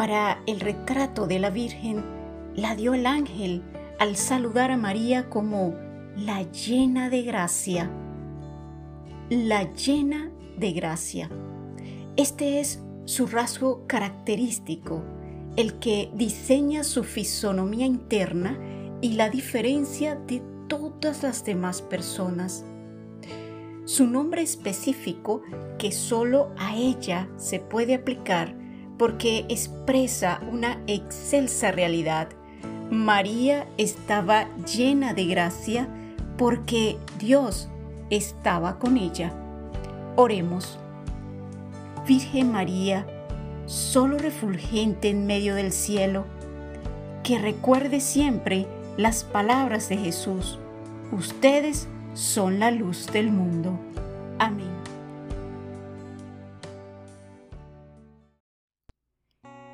para el retrato de la Virgen la dio el ángel al saludar a María como la llena de gracia. La llena de gracia. Este es su rasgo característico, el que diseña su fisonomía interna y la diferencia de todas las demás personas. Su nombre específico, que solo a ella se puede aplicar, porque expresa una excelsa realidad. María estaba llena de gracia porque Dios estaba con ella. Oremos. Virgen María, solo refulgente en medio del cielo, que recuerde siempre las palabras de Jesús. Ustedes son la luz del mundo.